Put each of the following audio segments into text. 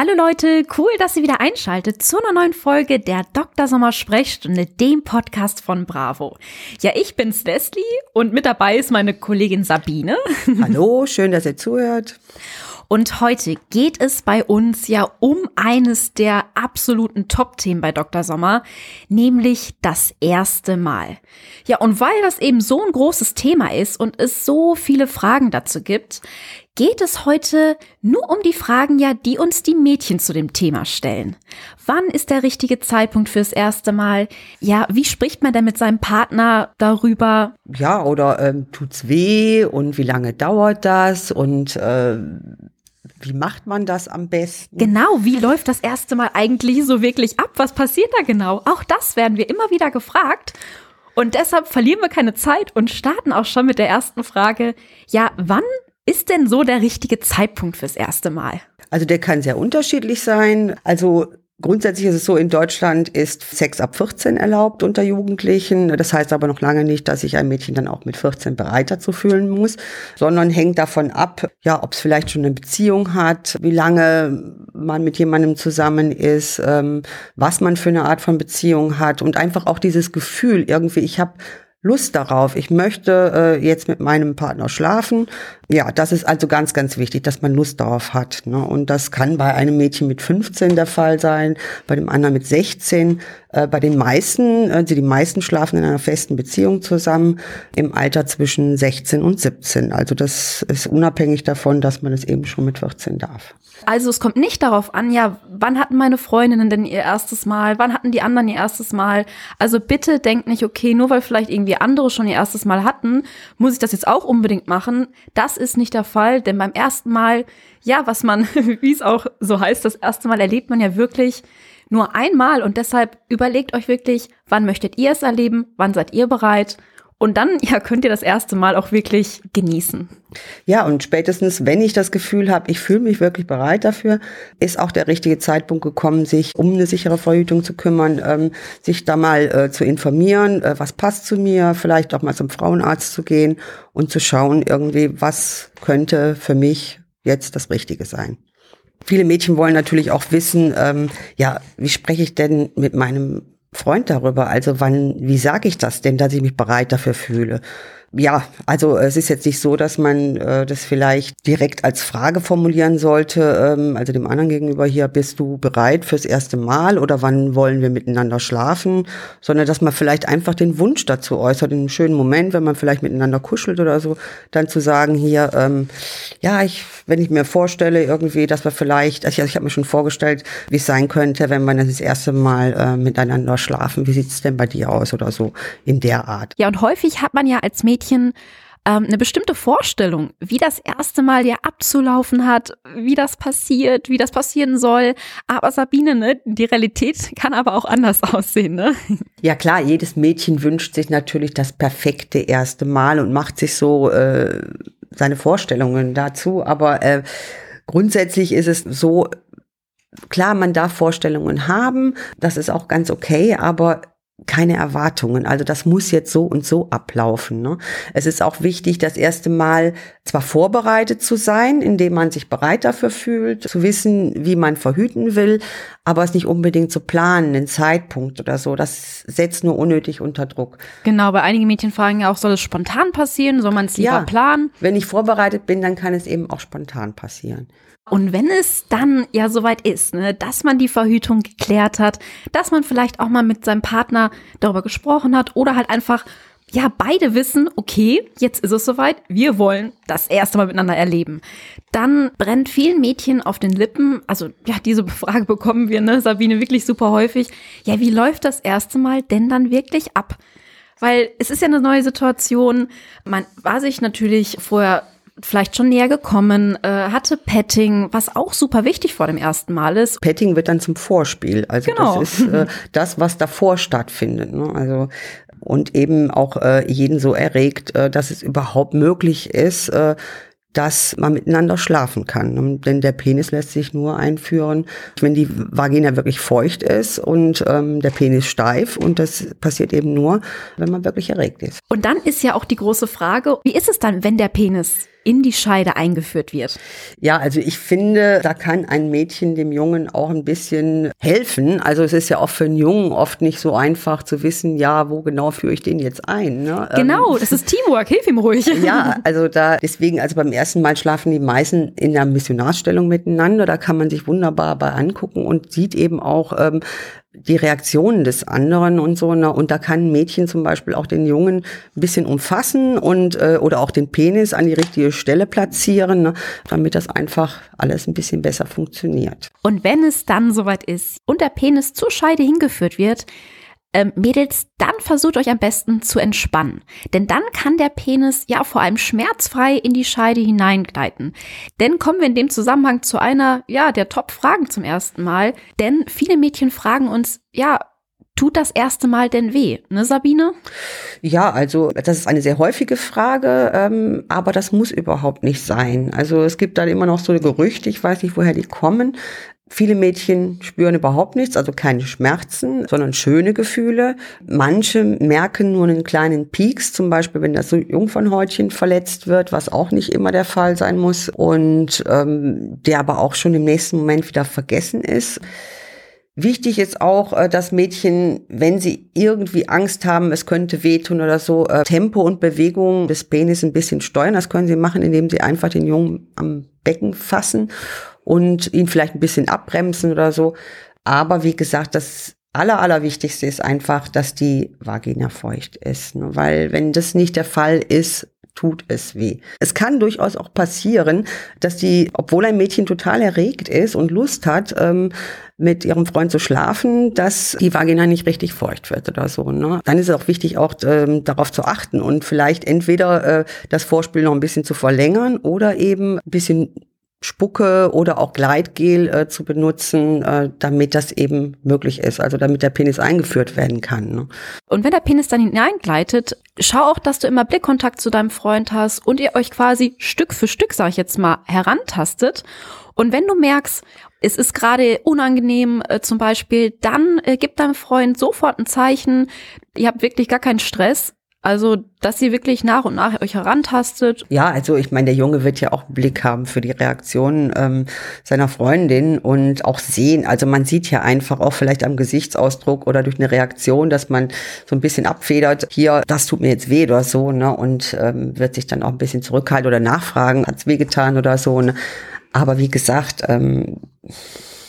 Hallo Leute, cool, dass ihr wieder einschaltet zu einer neuen Folge der Dr. Sommer Sprechstunde, dem Podcast von Bravo. Ja, ich bin's Leslie und mit dabei ist meine Kollegin Sabine. Hallo, schön, dass ihr zuhört. Und heute geht es bei uns ja um eines der absoluten Top-Themen bei Dr. Sommer, nämlich das erste Mal. Ja, und weil das eben so ein großes Thema ist und es so viele Fragen dazu gibt, geht es heute nur um die Fragen ja, die uns die Mädchen zu dem Thema stellen. Wann ist der richtige Zeitpunkt fürs erste Mal? Ja, wie spricht man denn mit seinem Partner darüber? Ja, oder ähm, tut's weh und wie lange dauert das und äh, wie macht man das am besten? Genau, wie läuft das erste Mal eigentlich so wirklich ab? Was passiert da genau? Auch das werden wir immer wieder gefragt. Und deshalb verlieren wir keine Zeit und starten auch schon mit der ersten Frage. Ja, wann ist denn so der richtige Zeitpunkt fürs erste Mal? Also der kann sehr unterschiedlich sein. Also Grundsätzlich ist es so, in Deutschland ist Sex ab 14 erlaubt unter Jugendlichen. Das heißt aber noch lange nicht, dass sich ein Mädchen dann auch mit 14 bereit dazu fühlen muss, sondern hängt davon ab, ja, ob es vielleicht schon eine Beziehung hat, wie lange man mit jemandem zusammen ist, ähm, was man für eine Art von Beziehung hat und einfach auch dieses Gefühl irgendwie, ich habe Lust darauf. Ich möchte äh, jetzt mit meinem Partner schlafen. Ja, das ist also ganz, ganz wichtig, dass man Lust darauf hat. Ne? Und das kann bei einem Mädchen mit 15 der Fall sein, bei dem anderen mit 16. Äh, bei den meisten, also die meisten schlafen in einer festen Beziehung zusammen im Alter zwischen 16 und 17. Also das ist unabhängig davon, dass man es eben schon mit 14 darf. Also es kommt nicht darauf an, ja, wann hatten meine Freundinnen denn ihr erstes Mal, wann hatten die anderen ihr erstes Mal. Also bitte denkt nicht, okay, nur weil vielleicht irgendwie andere schon ihr erstes Mal hatten, muss ich das jetzt auch unbedingt machen. Das ist nicht der Fall, denn beim ersten Mal, ja, was man, wie es auch so heißt, das erste Mal erlebt man ja wirklich nur einmal und deshalb überlegt euch wirklich, wann möchtet ihr es erleben, wann seid ihr bereit und dann ja, könnt ihr das erste Mal auch wirklich genießen. Ja, und spätestens, wenn ich das Gefühl habe, ich fühle mich wirklich bereit dafür, ist auch der richtige Zeitpunkt gekommen, sich um eine sichere Verhütung zu kümmern, ähm, sich da mal äh, zu informieren, äh, was passt zu mir, vielleicht auch mal zum Frauenarzt zu gehen und zu schauen, irgendwie, was könnte für mich jetzt das Richtige sein. Viele Mädchen wollen natürlich auch wissen, ähm, ja, wie spreche ich denn mit meinem Freund darüber? Also wann, wie sage ich das denn, dass ich mich bereit dafür fühle? Ja, also es ist jetzt nicht so, dass man äh, das vielleicht direkt als Frage formulieren sollte, ähm, also dem anderen gegenüber hier, bist du bereit fürs erste Mal oder wann wollen wir miteinander schlafen, sondern dass man vielleicht einfach den Wunsch dazu äußert, in einem schönen Moment, wenn man vielleicht miteinander kuschelt oder so, dann zu sagen hier, ähm, ja, ich, wenn ich mir vorstelle irgendwie, dass wir vielleicht, also ich habe mir schon vorgestellt, wie es sein könnte, wenn man das erste Mal äh, miteinander schlafen, wie sieht's denn bei dir aus oder so in der Art. Ja, und häufig hat man ja als Mädchen Mädchen ähm, eine bestimmte Vorstellung, wie das erste Mal ja abzulaufen hat, wie das passiert, wie das passieren soll. Aber Sabine, ne, die Realität kann aber auch anders aussehen, ne? Ja klar, jedes Mädchen wünscht sich natürlich das perfekte erste Mal und macht sich so äh, seine Vorstellungen dazu. Aber äh, grundsätzlich ist es so, klar, man darf Vorstellungen haben, das ist auch ganz okay, aber keine Erwartungen. Also das muss jetzt so und so ablaufen. Ne? Es ist auch wichtig, das erste Mal zwar vorbereitet zu sein, indem man sich bereit dafür fühlt, zu wissen, wie man verhüten will, aber es nicht unbedingt zu planen, den Zeitpunkt oder so. Das setzt nur unnötig unter Druck. Genau, bei einigen Mädchen fragen ja auch, soll es spontan passieren? Soll man es lieber ja, planen? Wenn ich vorbereitet bin, dann kann es eben auch spontan passieren. Und wenn es dann ja soweit ist, ne, dass man die Verhütung geklärt hat, dass man vielleicht auch mal mit seinem Partner darüber gesprochen hat oder halt einfach ja, beide wissen, okay, jetzt ist es soweit, wir wollen das erste Mal miteinander erleben. Dann brennt vielen Mädchen auf den Lippen, also ja, diese Frage bekommen wir, ne, Sabine, wirklich super häufig. Ja, wie läuft das erste Mal denn dann wirklich ab? Weil es ist ja eine neue Situation. Man war sich natürlich vorher vielleicht schon näher gekommen, äh, hatte Petting, was auch super wichtig vor dem ersten Mal ist. Petting wird dann zum Vorspiel. Also genau. das ist äh, das, was davor stattfindet. Ne? Also und eben auch äh, jeden so erregt, äh, dass es überhaupt möglich ist, äh, dass man miteinander schlafen kann. Denn der Penis lässt sich nur einführen, wenn die Vagina wirklich feucht ist und ähm, der Penis steif. Und das passiert eben nur, wenn man wirklich erregt ist. Und dann ist ja auch die große Frage, wie ist es dann, wenn der Penis in die Scheide eingeführt wird? Ja, also ich finde, da kann ein Mädchen dem Jungen auch ein bisschen helfen. Also es ist ja auch für einen Jungen oft nicht so einfach zu wissen, ja, wo genau führe ich den jetzt ein. Ne? Genau, ähm, das ist Teamwork, hilf ihm ruhig. Ja, also da deswegen, also beim ersten Mal schlafen die meisten in der Missionarstellung miteinander. Da kann man sich wunderbar bei angucken und sieht eben auch, ähm, die Reaktionen des anderen und so. Ne? Und da kann ein Mädchen zum Beispiel auch den Jungen ein bisschen umfassen und äh, oder auch den Penis an die richtige Stelle platzieren, ne? damit das einfach alles ein bisschen besser funktioniert. Und wenn es dann soweit ist und der Penis zur Scheide hingeführt wird, ähm, Mädels, dann versucht euch am besten zu entspannen. Denn dann kann der Penis ja vor allem schmerzfrei in die Scheide hineingleiten. Denn kommen wir in dem Zusammenhang zu einer, ja, der Top-Fragen zum ersten Mal. Denn viele Mädchen fragen uns, ja, Tut das erste Mal denn weh, ne Sabine? Ja, also das ist eine sehr häufige Frage, ähm, aber das muss überhaupt nicht sein. Also es gibt da immer noch so Gerüchte, ich weiß nicht, woher die kommen, Viele Mädchen spüren überhaupt nichts, also keine Schmerzen, sondern schöne Gefühle. Manche merken nur einen kleinen Pieks, zum Beispiel wenn das Jungfernhäutchen verletzt wird, was auch nicht immer der Fall sein muss und ähm, der aber auch schon im nächsten Moment wieder vergessen ist. Wichtig ist auch, äh, dass Mädchen, wenn sie irgendwie Angst haben, es könnte wehtun oder so, äh, Tempo und Bewegung des Penis ein bisschen steuern. Das können sie machen, indem sie einfach den Jungen am Becken fassen und ihn vielleicht ein bisschen abbremsen oder so. Aber wie gesagt, das aller, allerwichtigste ist einfach, dass die Vagina feucht ist. Ne? Weil wenn das nicht der Fall ist, tut es weh. Es kann durchaus auch passieren, dass die, obwohl ein Mädchen total erregt ist und Lust hat, ähm, mit ihrem Freund zu schlafen, dass die Vagina nicht richtig feucht wird oder so. Ne? Dann ist es auch wichtig, auch ähm, darauf zu achten und vielleicht entweder äh, das Vorspiel noch ein bisschen zu verlängern oder eben ein bisschen Spucke oder auch Gleitgel äh, zu benutzen, äh, damit das eben möglich ist, also damit der Penis eingeführt werden kann. Ne? Und wenn der Penis dann hineingleitet, schau auch, dass du immer Blickkontakt zu deinem Freund hast und ihr euch quasi Stück für Stück, sag ich jetzt mal, herantastet. Und wenn du merkst, es ist gerade unangenehm äh, zum Beispiel, dann äh, gib deinem Freund sofort ein Zeichen, ihr habt wirklich gar keinen Stress, also, dass ihr wirklich nach und nach euch herantastet. Ja, also ich meine, der Junge wird ja auch einen Blick haben für die Reaktionen ähm, seiner Freundin und auch sehen. Also man sieht ja einfach auch vielleicht am Gesichtsausdruck oder durch eine Reaktion, dass man so ein bisschen abfedert, hier, das tut mir jetzt weh oder so, ne? Und ähm, wird sich dann auch ein bisschen zurückhalten oder nachfragen, hat's wehgetan oder so. Ne? Aber wie gesagt, ähm,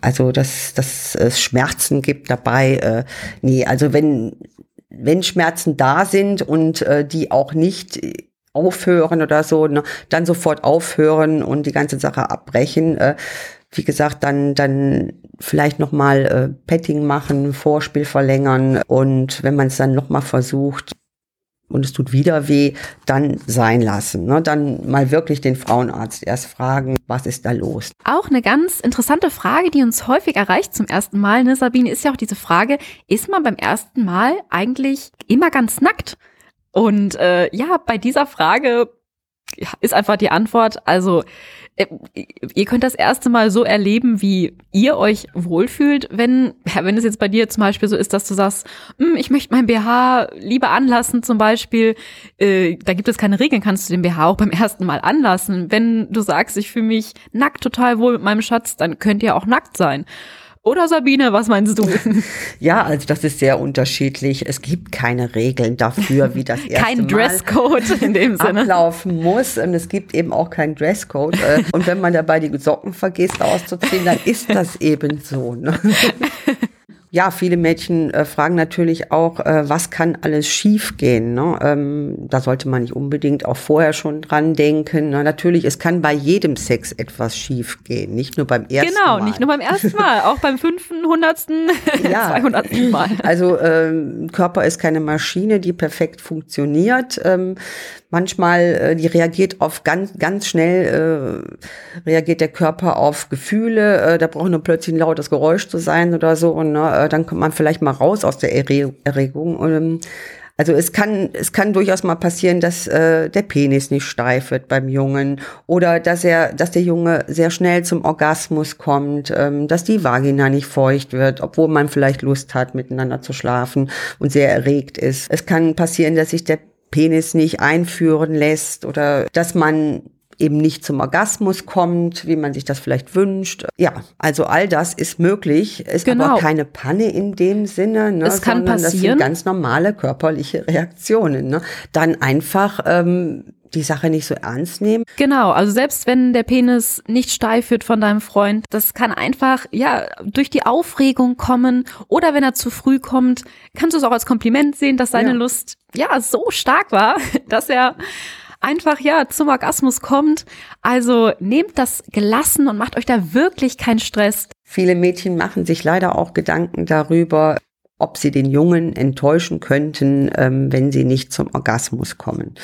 also dass, dass es Schmerzen gibt dabei, äh, nee, also wenn wenn Schmerzen da sind und äh, die auch nicht aufhören oder so, ne, dann sofort aufhören und die ganze Sache abbrechen. Äh, wie gesagt, dann dann vielleicht noch mal äh, Petting machen, Vorspiel verlängern und wenn man es dann noch mal versucht, und es tut wieder weh, dann sein lassen. Ne? Dann mal wirklich den Frauenarzt erst fragen, was ist da los. Auch eine ganz interessante Frage, die uns häufig erreicht zum ersten Mal, ne, Sabine, ist ja auch diese Frage, ist man beim ersten Mal eigentlich immer ganz nackt? Und äh, ja, bei dieser Frage ist einfach die Antwort, also äh, ihr könnt das erste Mal so erleben, wie ihr euch wohlfühlt, wenn, wenn es jetzt bei dir zum Beispiel so ist, dass du sagst, hm, ich möchte mein BH lieber anlassen zum Beispiel, äh, da gibt es keine Regeln, kannst du den BH auch beim ersten Mal anlassen. Wenn du sagst, ich fühle mich nackt total wohl mit meinem Schatz, dann könnt ihr auch nackt sein. Oder Sabine, was meinst du? Ja, also das ist sehr unterschiedlich. Es gibt keine Regeln dafür, wie das erste Kein Dresscode in dem Sinne. ablaufen muss. Und es gibt eben auch keinen Dresscode. Äh, und wenn man dabei die Socken vergisst auszuziehen, dann ist das eben so. Ne? Ja, viele Mädchen äh, fragen natürlich auch, äh, was kann alles schiefgehen? Ne? Ähm, da sollte man nicht unbedingt auch vorher schon dran denken. Na, natürlich, es kann bei jedem Sex etwas schiefgehen, nicht nur beim ersten genau, Mal. Genau, nicht nur beim ersten Mal, auch beim fünften, hundertsten, zweihundertsten Mal. Also ähm, Körper ist keine Maschine, die perfekt funktioniert. Ähm, manchmal, äh, die reagiert auf ganz, ganz schnell, äh, reagiert der Körper auf Gefühle. Äh, da braucht nur plötzlich ein lautes Geräusch zu sein oder so. Und ne, äh, dann kommt man vielleicht mal raus aus der Erregung. Ähm, also es kann, es kann durchaus mal passieren, dass äh, der Penis nicht steif wird beim Jungen oder dass er, dass der Junge sehr schnell zum Orgasmus kommt, ähm, dass die Vagina nicht feucht wird, obwohl man vielleicht Lust hat, miteinander zu schlafen und sehr erregt ist. Es kann passieren, dass sich der Penis nicht einführen lässt oder dass man eben nicht zum Orgasmus kommt, wie man sich das vielleicht wünscht. Ja, also all das ist möglich, ist genau. aber keine Panne in dem Sinne, ne, es kann passieren. das sind ganz normale körperliche Reaktionen. Ne? Dann einfach ähm, die Sache nicht so ernst nehmen. Genau, also selbst wenn der Penis nicht steif wird von deinem Freund, das kann einfach, ja, durch die Aufregung kommen oder wenn er zu früh kommt, kannst du es auch als Kompliment sehen, dass seine ja. Lust, ja, so stark war, dass er einfach, ja, zum Orgasmus kommt. Also nehmt das gelassen und macht euch da wirklich keinen Stress. Viele Mädchen machen sich leider auch Gedanken darüber, ob sie den Jungen enttäuschen könnten, ähm, wenn sie nicht zum Orgasmus kommen.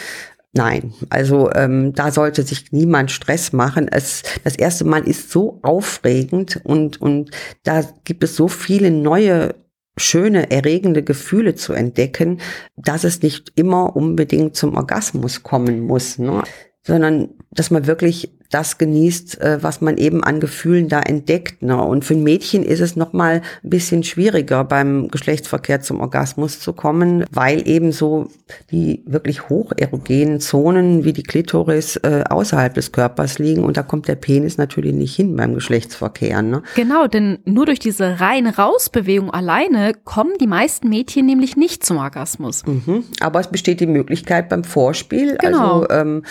Nein, also ähm, da sollte sich niemand Stress machen. Es, das erste Mal ist so aufregend und, und da gibt es so viele neue schöne, erregende Gefühle zu entdecken, dass es nicht immer unbedingt zum Orgasmus kommen muss, ne? sondern dass man wirklich das genießt, äh, was man eben an Gefühlen da entdeckt. Ne? Und für ein Mädchen ist es noch mal ein bisschen schwieriger, beim Geschlechtsverkehr zum Orgasmus zu kommen, weil eben so die wirklich hocherogenen Zonen wie die Klitoris äh, außerhalb des Körpers liegen und da kommt der Penis natürlich nicht hin beim Geschlechtsverkehr. Ne? Genau, denn nur durch diese rein-raus-Bewegung alleine kommen die meisten Mädchen nämlich nicht zum Orgasmus. Mhm. Aber es besteht die Möglichkeit beim Vorspiel, genau. also ähm,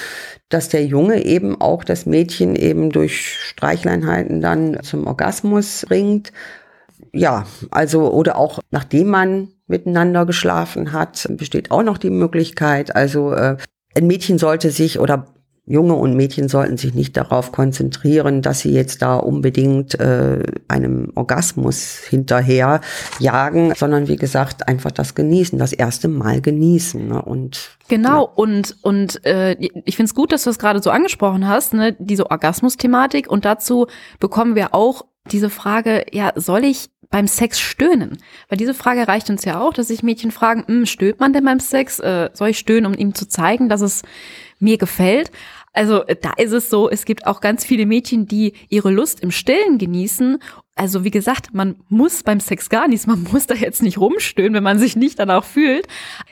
dass der Junge eben auch das Mädchen eben durch Streichleinheiten dann zum Orgasmus bringt. Ja, also oder auch nachdem man miteinander geschlafen hat, besteht auch noch die Möglichkeit. Also äh, ein Mädchen sollte sich oder Junge und Mädchen sollten sich nicht darauf konzentrieren, dass sie jetzt da unbedingt äh, einem Orgasmus hinterher jagen, sondern wie gesagt einfach das genießen, das erste Mal genießen. Ne? Und genau ja. und und äh, ich finde es gut, dass du es gerade so angesprochen hast, ne? diese Orgasmus-Thematik und dazu bekommen wir auch diese Frage, ja, soll ich beim Sex stöhnen? Weil diese Frage erreicht uns ja auch, dass sich Mädchen fragen, hm, stöhnt man denn beim Sex? Äh, soll ich stöhnen, um ihm zu zeigen, dass es mir gefällt? Also da ist es so, es gibt auch ganz viele Mädchen, die ihre Lust im Stillen genießen. Also wie gesagt, man muss beim Sex gar nichts, man muss da jetzt nicht rumstöhnen, wenn man sich nicht danach fühlt.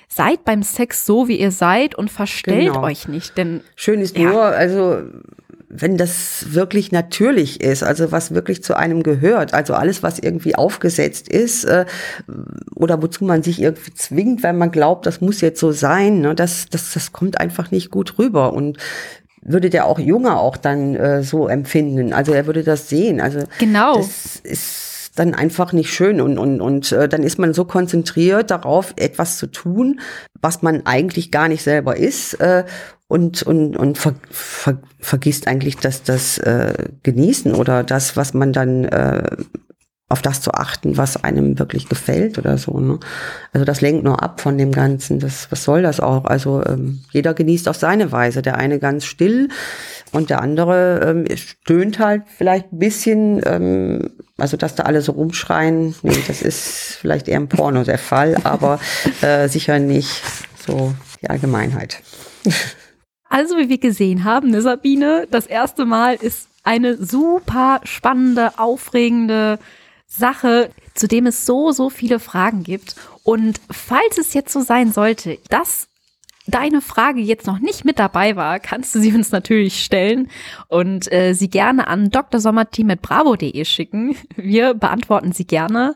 Seid beim Sex so, wie ihr seid und verstellt genau. euch nicht, denn schön ist ja. nur, also wenn das wirklich natürlich ist, also was wirklich zu einem gehört, also alles, was irgendwie aufgesetzt ist äh, oder wozu man sich irgendwie zwingt, weil man glaubt, das muss jetzt so sein, ne, das, das, das kommt einfach nicht gut rüber. Und würde der auch Junge auch dann äh, so empfinden. Also er würde das sehen. Also genau. das ist dann einfach nicht schön und und und äh, dann ist man so konzentriert darauf, etwas zu tun, was man eigentlich gar nicht selber ist äh, und und und ver, ver, vergisst eigentlich das das äh, genießen oder das, was man dann äh, auf das zu achten, was einem wirklich gefällt oder so. Ne? Also das lenkt nur ab von dem Ganzen. Das, was soll das auch? Also ähm, jeder genießt auf seine Weise. Der eine ganz still und der andere ähm, stöhnt halt vielleicht ein bisschen. Ähm, also dass da alle so rumschreien, nee, das ist vielleicht eher im Porno der Fall, aber äh, sicher nicht so die Allgemeinheit. Also wie wir gesehen haben, ne Sabine, das erste Mal ist eine super spannende, aufregende Sache, zu dem es so, so viele Fragen gibt. Und falls es jetzt so sein sollte, dass deine Frage jetzt noch nicht mit dabei war, kannst du sie uns natürlich stellen und äh, sie gerne an drsommerteam.bravo.de schicken. Wir beantworten sie gerne.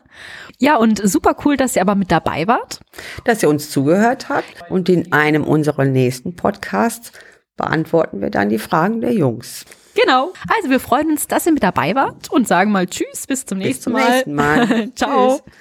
Ja, und super cool, dass ihr aber mit dabei wart. Dass ihr uns zugehört habt und in einem unserer nächsten Podcasts beantworten wir dann die Fragen der Jungs. Genau. Also wir freuen uns, dass ihr mit dabei wart und sagen mal Tschüss, bis zum nächsten bis zum Mal. Nächsten Mal. Ciao. Tschüss.